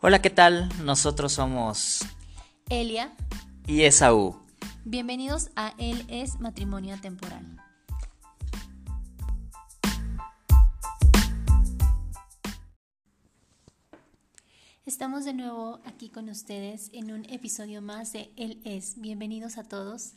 Hola, ¿qué tal? Nosotros somos Elia. y Esaú. Bienvenidos a Él es Matrimonio Temporal. Estamos de nuevo aquí con ustedes en un episodio más de Él es. Bienvenidos a todos.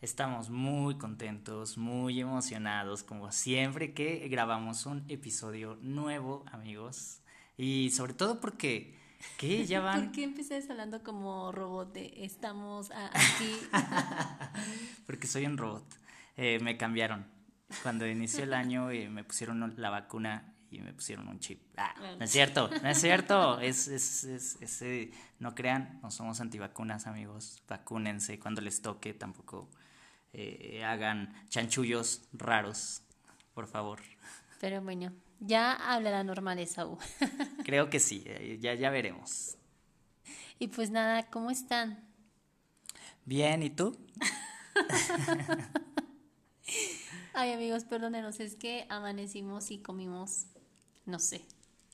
Estamos muy contentos, muy emocionados, como siempre que grabamos un episodio nuevo, amigos. Y sobre todo porque, ¿qué? Ya van... ¿Por qué empezaste hablando como robot de estamos aquí? porque soy un robot. Eh, me cambiaron. Cuando inició el año eh, me pusieron la vacuna y me pusieron un chip. Ah, no es cierto, no es cierto. Es, es, es- es, eh, no crean, no somos antivacunas, amigos. Vacúnense cuando les toque, tampoco hagan chanchullos raros, por favor. Pero bueno, ya hablará normal Esaú. Creo que sí, eh, ya, ya veremos. Y pues nada, ¿cómo están? Bien, ¿y tú? Ay amigos, perdónenos, es que amanecimos y comimos, no sé.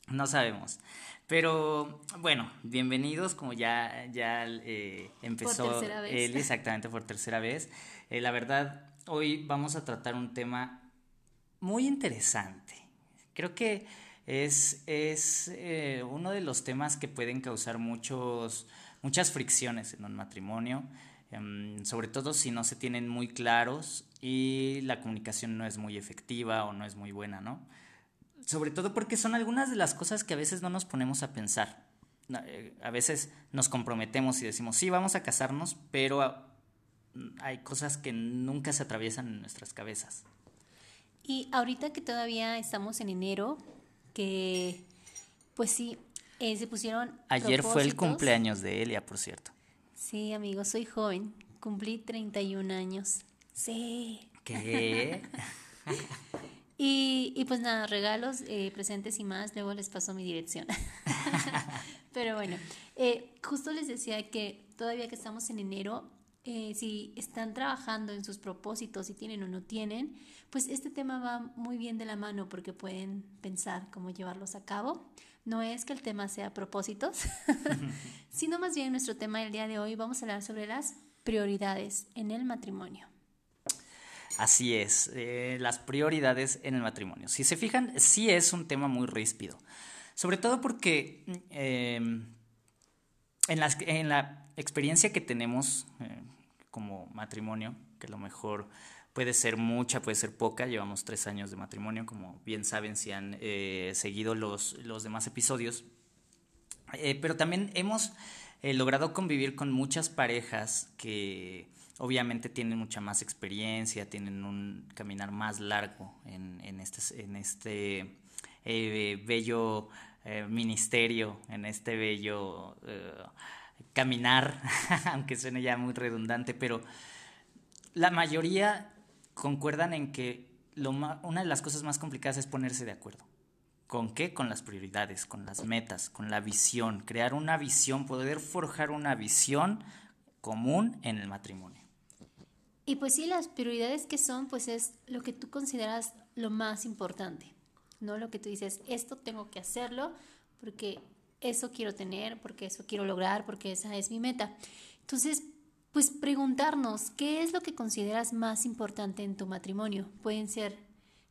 No sabemos. Pero bueno, bienvenidos, como ya, ya eh, empezó tercera vez. él exactamente por tercera vez. Eh, la verdad, hoy vamos a tratar un tema muy interesante. Creo que es, es eh, uno de los temas que pueden causar muchos, muchas fricciones en un matrimonio, em, sobre todo si no se tienen muy claros y la comunicación no es muy efectiva o no es muy buena, ¿no? Sobre todo porque son algunas de las cosas que a veces no nos ponemos a pensar. Eh, A veces nos comprometemos y decimos, sí, vamos a casarnos, pero hay cosas que nunca se atraviesan en nuestras cabezas. Y ahorita que todavía estamos en enero, que pues sí, eh, se pusieron... Ayer fue el cumpleaños de Elia, por cierto. Sí, amigos, soy joven, cumplí 31 años. Sí. ¿Qué? Y, y pues nada, regalos, eh, presentes y más, luego les paso mi dirección. Pero bueno, eh, justo les decía que todavía que estamos en enero, eh, si están trabajando en sus propósitos, si tienen o no tienen, pues este tema va muy bien de la mano porque pueden pensar cómo llevarlos a cabo. No es que el tema sea propósitos, sino más bien nuestro tema del día de hoy vamos a hablar sobre las prioridades en el matrimonio. Así es, eh, las prioridades en el matrimonio. Si se fijan, sí es un tema muy ríspido. Sobre todo porque eh, en, las- en la experiencia que tenemos eh, como matrimonio, que a lo mejor puede ser mucha, puede ser poca, llevamos tres años de matrimonio, como bien saben si han eh, seguido los, los demás episodios, eh, pero también hemos logrado convivir con muchas parejas que obviamente tienen mucha más experiencia, tienen un caminar más largo en, en este, en este bello ministerio, en este bello caminar, aunque suene ya muy redundante, pero la mayoría concuerdan en que lo una de las cosas más complicadas es ponerse de acuerdo. ¿Con qué? Con las prioridades, con las metas, con la visión, crear una visión, poder forjar una visión común en el matrimonio. Y pues sí, las prioridades que son, pues es lo que tú consideras lo más importante, no lo que tú dices, esto tengo que hacerlo porque eso quiero tener, porque eso quiero lograr, porque esa es mi meta. Entonces, pues preguntarnos, ¿qué es lo que consideras más importante en tu matrimonio? Pueden ser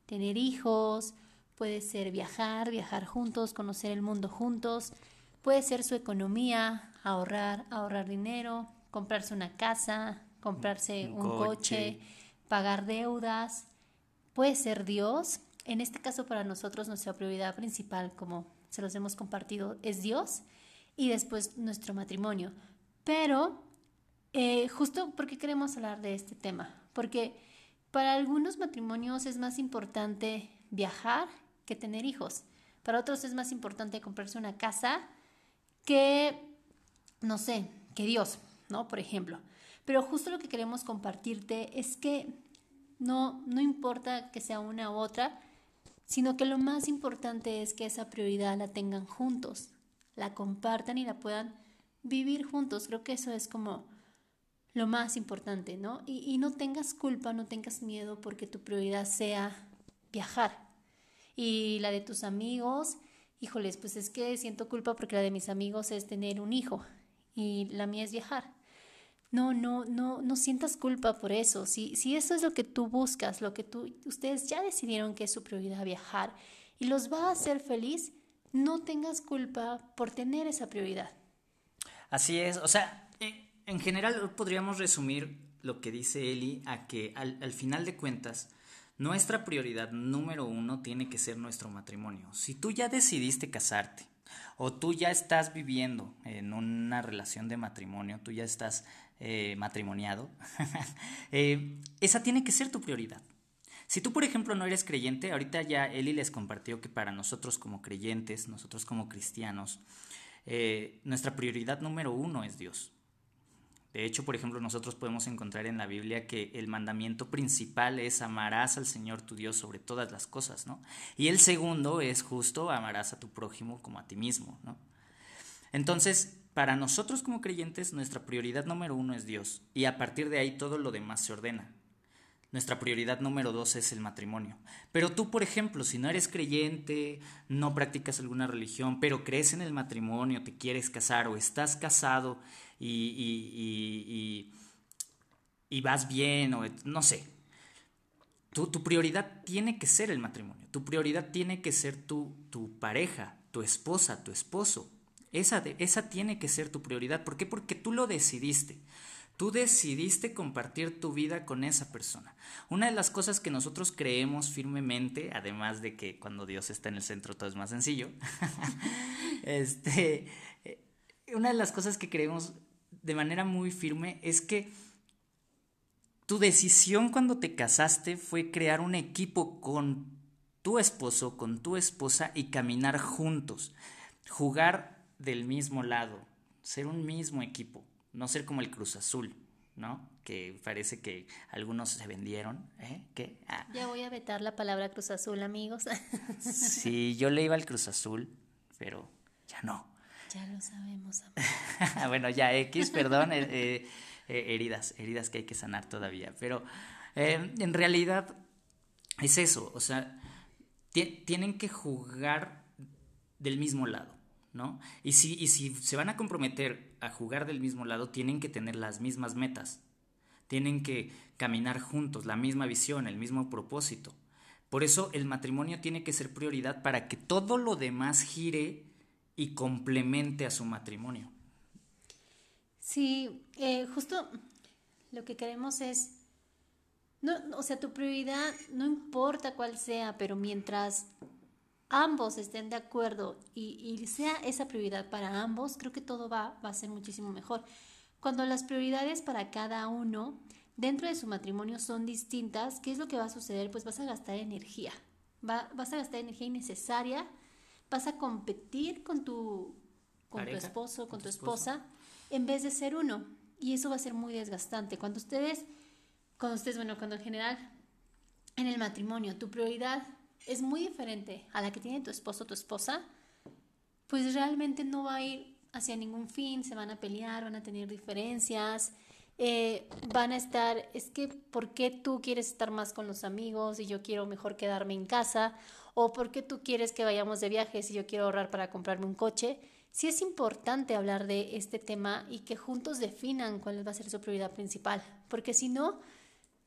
tener hijos, puede ser viajar, viajar juntos, conocer el mundo juntos, puede ser su economía, ahorrar, ahorrar dinero, comprarse una casa, comprarse Un un, coche. coche, pagar deudas, puede ser Dios. En este caso para nosotros nuestra prioridad principal, como se los hemos compartido, es Dios y después nuestro matrimonio. Pero eh, justo porque queremos hablar de este tema, porque para algunos matrimonios es más importante viajar que tener hijos. Para otros es más importante comprarse una casa que, no sé, que Dios, ¿no? Por ejemplo. Pero justo lo que queremos compartirte es que no, no importa que sea una u otra, sino que lo más importante es que esa prioridad la tengan juntos, la compartan y la puedan vivir juntos. Creo que eso es como lo más importante, ¿no? Y, y no tengas culpa, no tengas miedo porque tu prioridad sea viajar y la de tus amigos híjoles, pues es que siento culpa porque la de mis amigos es tener un hijo y la mía es viajar. No, no, no, no sientas culpa por eso. Si, si eso es lo que tú buscas, lo que tú, ustedes ya decidieron que es su prioridad viajar y los va a hacer feliz, no tengas culpa por tener esa prioridad. Así es, o sea, eh, en general podríamos resumir lo que dice Eli a que al, al final de cuentas, nuestra prioridad número uno tiene que ser nuestro matrimonio. Si tú ya decidiste casarte o tú ya estás viviendo en una relación de matrimonio, tú ya estás eh, matrimoniado, eh, esa tiene que ser tu prioridad. Si tú, por ejemplo, no eres creyente, ahorita ya Eli les compartió que para nosotros como creyentes, nosotros como cristianos, eh, nuestra prioridad número uno es Dios. De hecho, por ejemplo, nosotros podemos encontrar en la Biblia que el mandamiento principal es amarás al Señor tu Dios sobre todas las cosas, ¿no? Y el segundo es justo amarás a tu prójimo como a ti mismo, ¿no? Entonces, para nosotros como creyentes, nuestra prioridad número uno es Dios, y a partir de ahí todo lo demás se ordena. Nuestra prioridad número dos es el matrimonio. Pero tú, por ejemplo, si no eres creyente, no practicas alguna religión, pero crees en el matrimonio, te quieres casar o estás casado y, y, vas bien, o no sé. Tu, tu, prioridad tiene que ser el matrimonio, tu prioridad tiene que ser tu, tu pareja, tu esposa, tu esposo. Esa, esa tiene que ser tu prioridad. ¿Por qué? Porque tú lo decidiste. Tú decidiste compartir tu vida con esa persona. Una de las cosas que nosotros creemos firmemente, además de que cuando Dios está en el centro todo es más sencillo, este, una de las cosas que creemos de manera muy firme es que tu decisión cuando te casaste fue crear un equipo con tu esposo, con tu esposa y caminar juntos, jugar del mismo lado, ser un mismo equipo, no ser como el Cruz Azul, ¿no? Que parece que algunos se vendieron, ¿eh? ¿Qué? Ah. Ya voy a vetar la palabra Cruz Azul, amigos. sí, yo le iba al Cruz Azul, pero ya no. Ya lo sabemos. bueno, ya X, perdón, eh, eh, eh, heridas, heridas que hay que sanar todavía. Pero en realidad es eso, o sea, tienen que jugar del mismo lado, ¿no? Y si, y si se van a comprometer a jugar del mismo lado, tienen que tener las mismas metas, tienen que caminar juntos, la misma visión, el mismo propósito. Por eso el matrimonio tiene que ser prioridad para que todo lo demás gire y complemente a su matrimonio. Sí, eh, justo lo que queremos es, no, o sea, tu prioridad no importa cuál sea, pero mientras ambos estén de acuerdo y, sea esa prioridad para ambos, creo que todo va, a ser muchísimo mejor. Cuando las prioridades para cada uno dentro de su matrimonio son distintas, ¿qué es lo que va a suceder? Pues vas a gastar energía, va, vas a gastar energía innecesaria vas a competir con tu, con tu esposo, con, tu, esposa, en vez de ser uno. Y eso va a ser muy desgastante. Cuando ustedes, cuando ustedes, bueno, cuando en general en el matrimonio tu prioridad es muy diferente a la que tiene tu esposo o tu esposa, pues realmente no va a ir hacia ningún fin, se van a pelear, van a tener diferencias, eh, van a estar, es que, ¿por qué tú quieres estar más con los amigos y yo quiero mejor quedarme en casa? O por qué tú quieres que vayamos de viaje si yo quiero ahorrar para comprarme un coche, sí es importante hablar de este tema y que juntos definan cuál va a ser su prioridad principal, porque si no,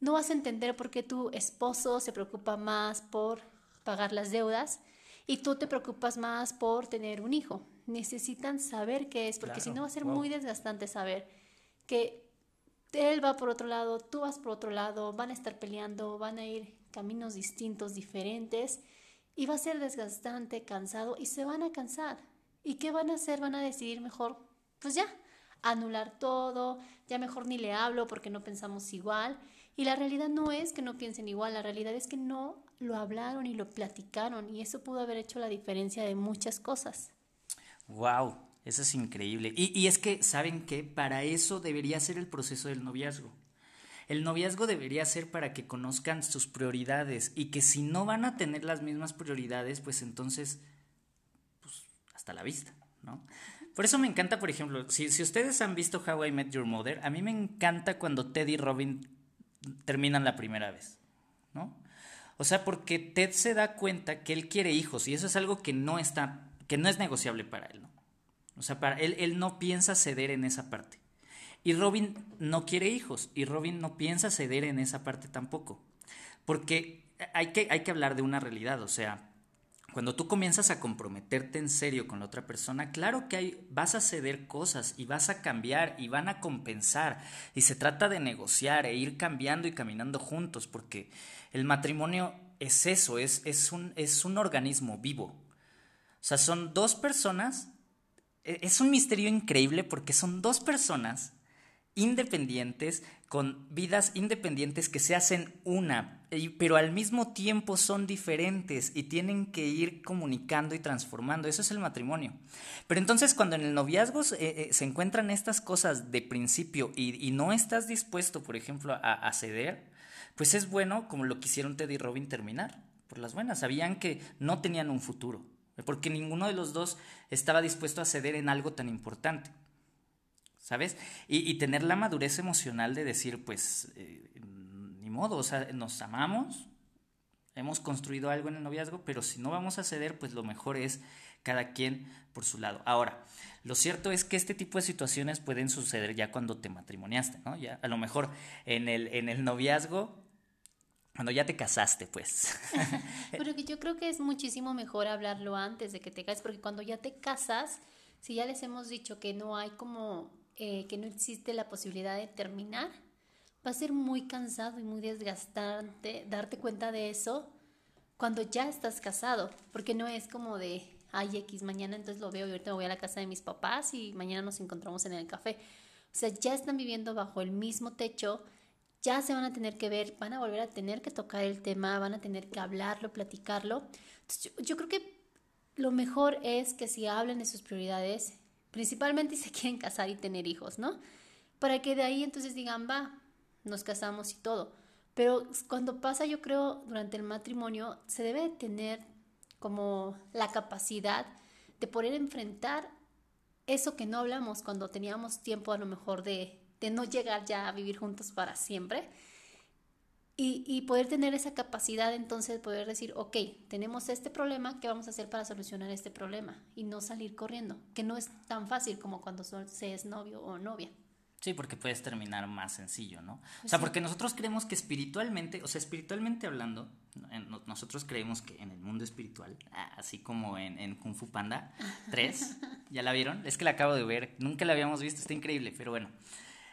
no vas a entender por qué tu esposo se preocupa más por pagar las deudas y tú te preocupas más por tener un hijo. Necesitan saber qué es, porque si no va a ser muy desgastante saber que él va por otro lado, tú vas por otro lado, van a estar peleando, van a ir caminos distintos, diferentes y va a ser desgastante, cansado y se van a cansar. ¿Y qué van a hacer? Van a decidir mejor, pues ya, anular todo, ya mejor ni le hablo porque no pensamos igual. Y la realidad no es que no piensen igual, la realidad es que no lo hablaron y lo platicaron y eso pudo haber hecho la diferencia de muchas cosas. ¡Wow! Eso es increíble. Y, y es que, ¿saben qué? Para eso debería ser el proceso del noviazgo. El noviazgo debería ser para que conozcan sus prioridades y que si no van a tener las mismas prioridades, pues entonces, pues hasta la vista, ¿no? Por eso me encanta, por ejemplo, si, si ustedes han visto How I Met Your Mother, a mí me encanta cuando Ted y Robin terminan la primera vez, ¿no? O sea, porque Ted se da cuenta que él quiere hijos y eso es algo que no está que no es negociable para él, ¿no? O sea, para él, él no piensa ceder en esa parte. Y Robin no quiere hijos y Robin no piensa ceder en esa parte tampoco. Porque hay que, hay que hablar de una realidad, o sea, cuando tú comienzas a comprometerte en serio con la otra persona, claro que hay, vas a ceder cosas y vas a cambiar y van a compensar. Y se trata de negociar e ir cambiando y caminando juntos, porque el matrimonio es eso, es, es, un, es un organismo vivo. O sea, son dos personas, e, es un misterio increíble porque son dos personas independientes, con vidas independientes que se hacen una, pero al mismo tiempo son diferentes y tienen que ir comunicando y transformando. Eso es el matrimonio. Pero entonces cuando en el noviazgo eh, eh, se encuentran estas cosas de principio y, no estás dispuesto, por ejemplo, a, a, ceder, pues es bueno, como lo quisieron Ted y Robin, terminar por las buenas. Sabían que no tenían un futuro, porque ninguno de los dos estaba dispuesto a ceder en algo tan importante. ¿Sabes? Y, tener la madurez emocional de decir, pues, eh, ni modo, o sea, nos amamos, hemos construido algo en el noviazgo, pero si no vamos a ceder, pues lo mejor es cada quien por su lado. Ahora, lo cierto es que este tipo de situaciones pueden suceder ya cuando te matrimoniaste, ¿no? Ya a lo mejor en el, en el noviazgo cuando ya te casaste, pues. Pero que yo creo que es muchísimo mejor hablarlo antes de que te cases, porque cuando ya te casas, si ya les hemos dicho que no hay como eh, que no existe la posibilidad de terminar, va a ser muy cansado y muy desgastante darte cuenta de eso cuando ya estás casado, porque no es como de, ay, X, mañana entonces lo veo y ahorita me voy a la casa de mis papás y mañana nos encontramos en el café. O sea, ya están viviendo bajo el mismo techo, ya se van a tener que ver, van a volver a tener que tocar el tema, van a tener que hablarlo, platicarlo. Entonces, yo, yo creo que lo mejor es que si hablan de sus prioridades, principalmente se quieren casar y tener hijos, ¿no? Para que de ahí entonces digan, va, nos casamos y todo. Pero cuando pasa, yo creo, durante el matrimonio, se debe tener como la capacidad de poder enfrentar eso que no hablamos cuando teníamos tiempo a lo mejor de, de no llegar ya a vivir juntos para siempre y, y, poder tener esa capacidad entonces de poder decir, ok, tenemos este problema, ¿qué vamos a hacer para solucionar este problema? Y no salir corriendo, que no es tan fácil como cuando se es novio o novia. Sí, porque puedes terminar más sencillo, ¿no? o sea, porque nosotros creemos que espiritualmente, o sea, espiritualmente hablando, nosotros creemos que en el mundo espiritual, así como en, en Kung Fu Panda 3, ¿ya la vieron? Es que la acabo de ver, nunca la habíamos visto, está increíble, pero bueno.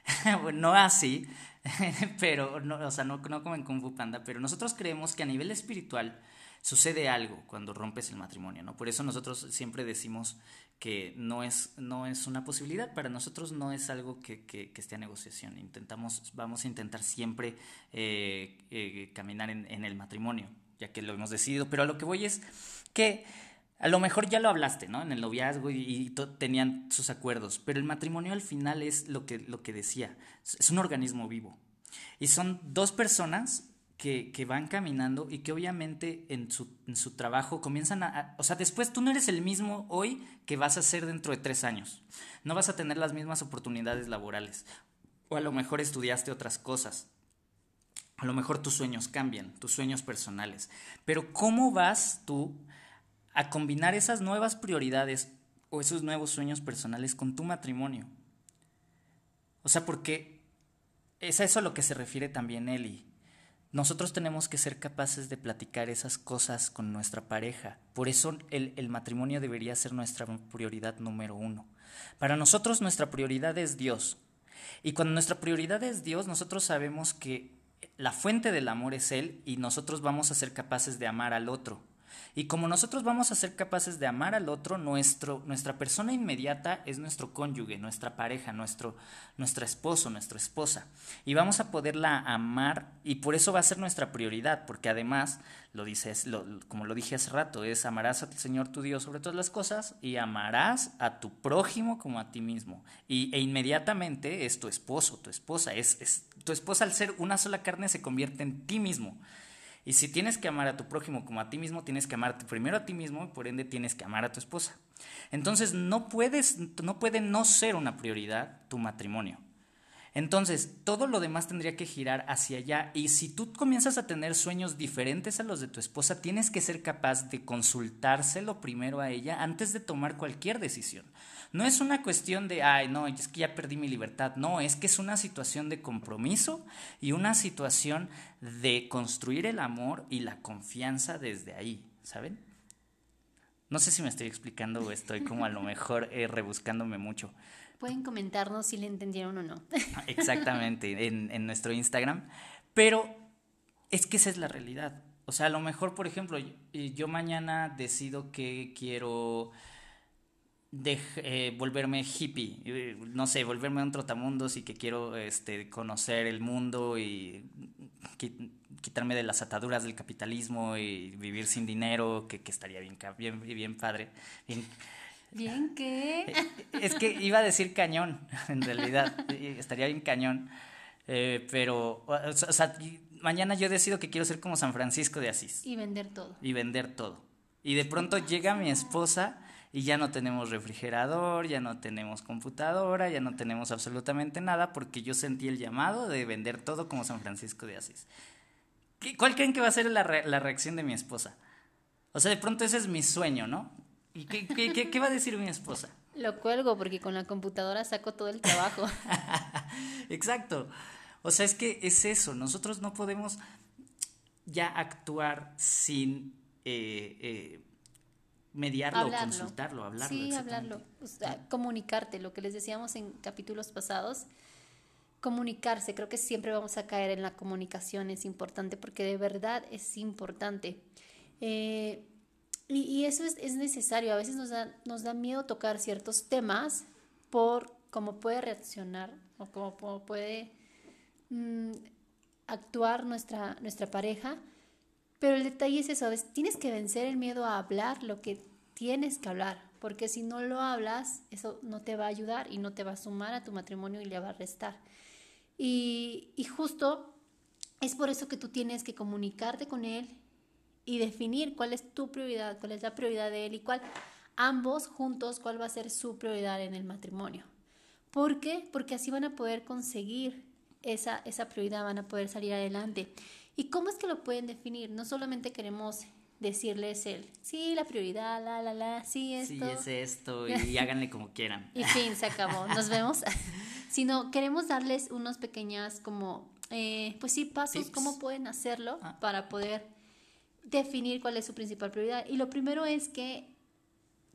no así, pero, no, o sea, no, no como en Kung Fu Panda, pero nosotros creemos que a nivel espiritual sucede algo cuando rompes el matrimonio, ¿no? Por eso nosotros siempre decimos que no es, no es una posibilidad, para nosotros no es algo que, que, esté a negociación, intentamos, vamos a intentar siempre eh, eh, caminar en, en el matrimonio, ya que lo hemos decidido, pero a lo que voy es que a lo mejor ya lo hablaste, ¿no? En el noviazgo y, tenían sus acuerdos, pero el matrimonio al final es lo que, lo que decía, es un organismo vivo. Y son dos personas que, que van caminando y que obviamente en su, en su trabajo comienzan a, O sea, después tú no eres el mismo hoy que vas a ser dentro de tres años. No vas a tener las mismas oportunidades laborales. O a lo mejor estudiaste otras cosas. A lo mejor tus sueños cambian, tus sueños personales. Pero ¿cómo vas tú a combinar esas nuevas prioridades o esos nuevos sueños personales con tu matrimonio. O sea, porque es a eso a lo que se refiere también Eli. Nosotros tenemos que ser capaces de platicar esas cosas con nuestra pareja. Por eso el, el, matrimonio debería ser nuestra prioridad número uno. Para nosotros nuestra prioridad es Dios. Y cuando nuestra prioridad es Dios, nosotros sabemos que la fuente del amor es Él y nosotros vamos a ser capaces de amar al otro. Y como nosotros vamos a ser capaces de amar al otro, nuestro, nuestra persona inmediata es nuestro cónyuge, nuestra pareja, nuestro, nuestro esposo, nuestra esposa. Y vamos a poderla amar y por eso va a ser nuestra prioridad, porque además, lo dices, como lo dije hace rato, es amarás al Señor tu Dios sobre todas las cosas y amarás a tu prójimo como a ti mismo. Y, e inmediatamente es tu esposo, tu esposa, es, es tu esposa al ser una sola carne se convierte en ti mismo. Y si tienes que amar a tu prójimo como a ti mismo, tienes que amarte primero a ti mismo y por ende tienes que amar a tu esposa. Entonces no puedes, no puede no ser una prioridad tu matrimonio. Entonces, todo lo demás tendría que girar hacia allá y si tú comienzas a tener sueños diferentes a los de tu esposa, tienes que ser capaz de consultárselo primero a ella antes de tomar cualquier decisión. No es una cuestión de, ay, no, es que ya perdí mi libertad. No, es que es una situación de compromiso y una situación de construir el amor y la confianza desde ahí, ¿saben? No sé si me estoy explicando o estoy como a lo mejor eh, rebuscándome mucho. Pueden comentarnos si le entendieron o no. Exactamente, en, en nuestro Instagram. Pero es que esa es la realidad. O sea, a lo mejor, por ejemplo, yo, mañana decido que quiero de, eh, volverme hippie, eh, no sé, volverme un trotamundos y que quiero este, conocer el mundo y quitarme de las ataduras del capitalismo y vivir sin dinero, que, que estaría bien, bien, bien padre, bien, ¿Bien qué? Eh, es que iba a decir cañón, en realidad. Estaría bien cañón. Eh, pero, o sea, mañana yo decido que quiero ser como San Francisco de Asís. Y vender todo. Y vender todo. Y de pronto llega mi esposa y ya no tenemos refrigerador, ya no tenemos computadora, ya no tenemos absolutamente nada porque yo sentí el llamado de vender todo como San Francisco de Asís. ¿Cuál creen que va a ser la, la reacción de mi esposa? O sea, de pronto ese es mi sueño, ¿no? ¿Y qué, qué, qué, va a decir mi esposa? Lo cuelgo porque con la computadora saco todo el trabajo. Exacto. O sea, es que es eso. Nosotros no podemos ya actuar sin eh, eh, mediarlo, consultarlo, hablarlo. Sí, hablarlo. O sea, comunicarte, lo que les decíamos en capítulos pasados. Comunicarse, creo que siempre vamos a caer en la comunicación, es importante porque de verdad es importante. Eh, y, eso es, es, necesario. A veces nos da, nos da miedo tocar ciertos temas por cómo puede reaccionar o cómo, puede mm, actuar nuestra, nuestra pareja. Pero el detalle es eso, tienes que vencer el miedo a hablar lo que tienes que hablar, porque si no lo hablas, eso no te va a ayudar y no te va a sumar a tu matrimonio y le va a restar. Y, y justo es por eso que tú tienes que comunicarte con él y definir cuál es tu prioridad, cuál es la prioridad de él y cuál, ambos juntos, cuál va a ser su prioridad en el matrimonio. ¿Por qué? Porque así van a poder conseguir esa, esa prioridad, van a poder salir adelante. ¿Y cómo es que lo pueden definir? No solamente queremos decirles el, sí, la prioridad, la, la, la, sí, esto. Sí, es esto, y, háganle como quieran. y fin, se acabó, nos vemos. Sino queremos darles unos pequeñas como, eh, pues sí, pasos, cómo pueden hacerlo ah. para poder definir cuál es su principal prioridad. Y lo primero es que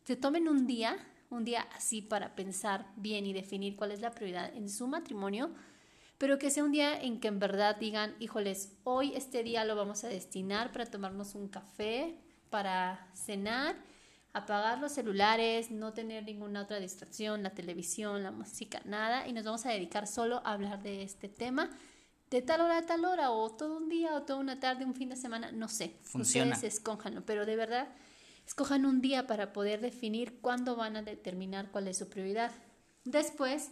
se tomen un día, un día así para pensar bien y definir cuál es la prioridad en su matrimonio, pero que sea un día en que en verdad digan, híjoles, hoy este día lo vamos a destinar para tomarnos un café, para cenar, apagar los celulares, no tener ninguna otra distracción, la televisión, la música, nada, y nos vamos a dedicar solo a hablar de este tema de tal hora a tal hora, o todo un día, o toda una tarde, un fin de semana, no sé. Funciona. Ustedes escójanlo, pero de verdad, escojan un día para poder definir cuándo van a determinar cuál es su prioridad. Después,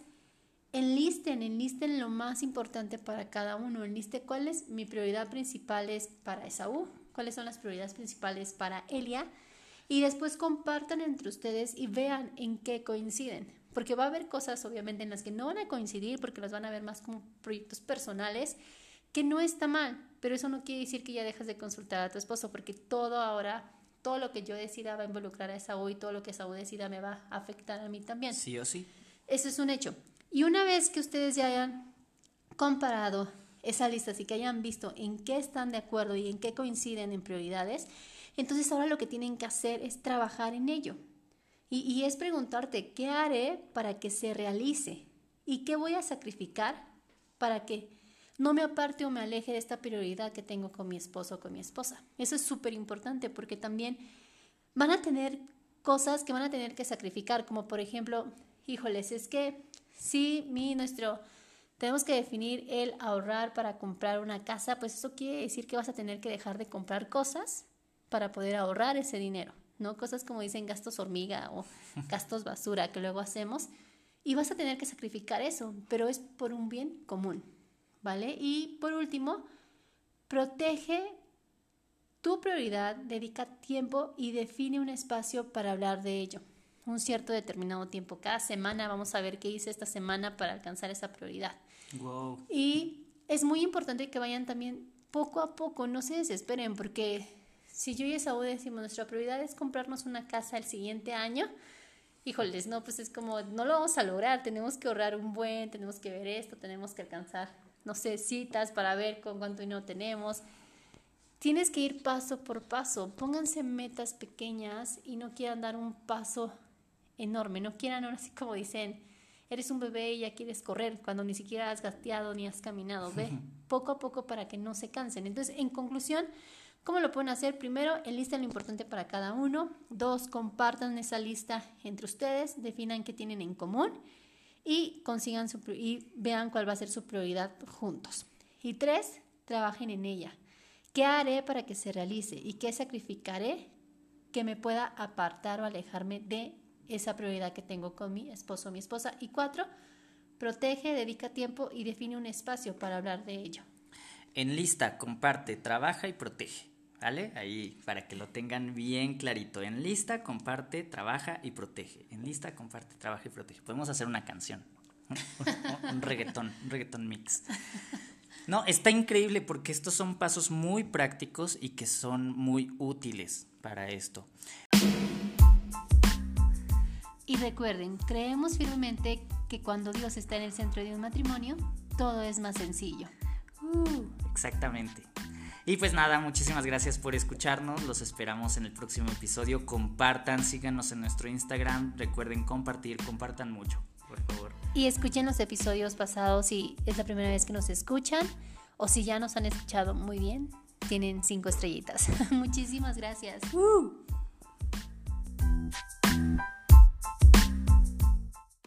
enlisten, enlisten lo más importante para cada uno. Enliste cuál es mi prioridad principal es para Esaú, cuáles son las prioridades principales para Elia. Y después compartan entre ustedes y vean en qué coinciden porque va a haber cosas obviamente en las que no van a coincidir porque las van a ver más como proyectos personales, que no está mal, pero eso no quiere decir que ya dejas de consultar a tu esposo, porque todo ahora, todo lo que yo decida va a involucrar a Esaú y todo lo que Esaú decida me va a afectar a mí también. Sí o sí. Eso es un hecho. Y una vez que ustedes ya hayan comparado esa lista, así que hayan visto en qué están de acuerdo y en qué coinciden en prioridades, entonces ahora lo que tienen que hacer es trabajar en ello. Y, es preguntarte, ¿qué haré para que se realice? ¿Y qué voy a sacrificar para que no me aparte o me aleje de esta prioridad que tengo con mi esposo o con mi esposa? Eso es súper importante porque también van a tener cosas que van a tener que sacrificar, como por ejemplo, híjoles, es que sí, mi, nuestro, tenemos que definir el ahorrar para comprar una casa, pues eso quiere decir que vas a tener que dejar de comprar cosas para poder ahorrar ese dinero. ¿No? Cosas como dicen gastos hormiga o gastos basura que luego hacemos. Y vas a tener que sacrificar eso, pero es por un bien común, ¿vale? Y por último, protege tu prioridad, dedica tiempo y define un espacio para hablar de ello. Un cierto determinado tiempo. Cada semana vamos a ver qué hice esta semana para alcanzar esa prioridad. Wow. Y es muy importante que vayan también poco a poco, no se desesperen, porque si yo y Esaú decimos nuestra prioridad es comprarnos una casa el siguiente año, híjoles, no, pues es como, no lo vamos a lograr, tenemos que ahorrar un buen, tenemos que ver esto, tenemos que alcanzar, no sé, citas para ver con cuánto dinero tenemos. Tienes que ir paso por paso, pónganse metas pequeñas y no quieran dar un paso enorme, no quieran ahora así como dicen, eres un bebé y ya quieres correr cuando ni siquiera has gateado ni has caminado, ve poco a poco para que no se cansen. Entonces, en conclusión, ¿Cómo lo pueden hacer? Primero, enlisten lo importante para cada uno. Dos, compartan esa lista entre ustedes, definan qué tienen en común y consigan su, y vean cuál va a ser su prioridad juntos. Y tres, trabajen en ella. ¿Qué haré para que se realice y qué sacrificaré que me pueda apartar o alejarme de esa prioridad que tengo con mi esposo o mi esposa? Y cuatro, protege, dedica tiempo y define un espacio para hablar de ello. Enlista, comparte, trabaja y protege. ¿Vale? Ahí para que lo tengan bien clarito. En lista, comparte, trabaja y protege. En lista, comparte, trabaja y protege. Podemos hacer una canción. un reggaetón, un reggaetón mix. No, está increíble porque estos son pasos muy prácticos y que son muy útiles para esto. Y recuerden, creemos firmemente que cuando Dios está en el centro de un matrimonio, todo es más sencillo. Uh, exactamente. Y pues nada, muchísimas gracias por escucharnos. Los esperamos en el próximo episodio. Compartan, síganos en nuestro Instagram. Recuerden compartir, compartan mucho, por favor. Y escuchen los episodios pasados si es la primera vez que nos escuchan o si ya nos han escuchado muy bien. Tienen cinco estrellitas. Muchísimas gracias. Uh.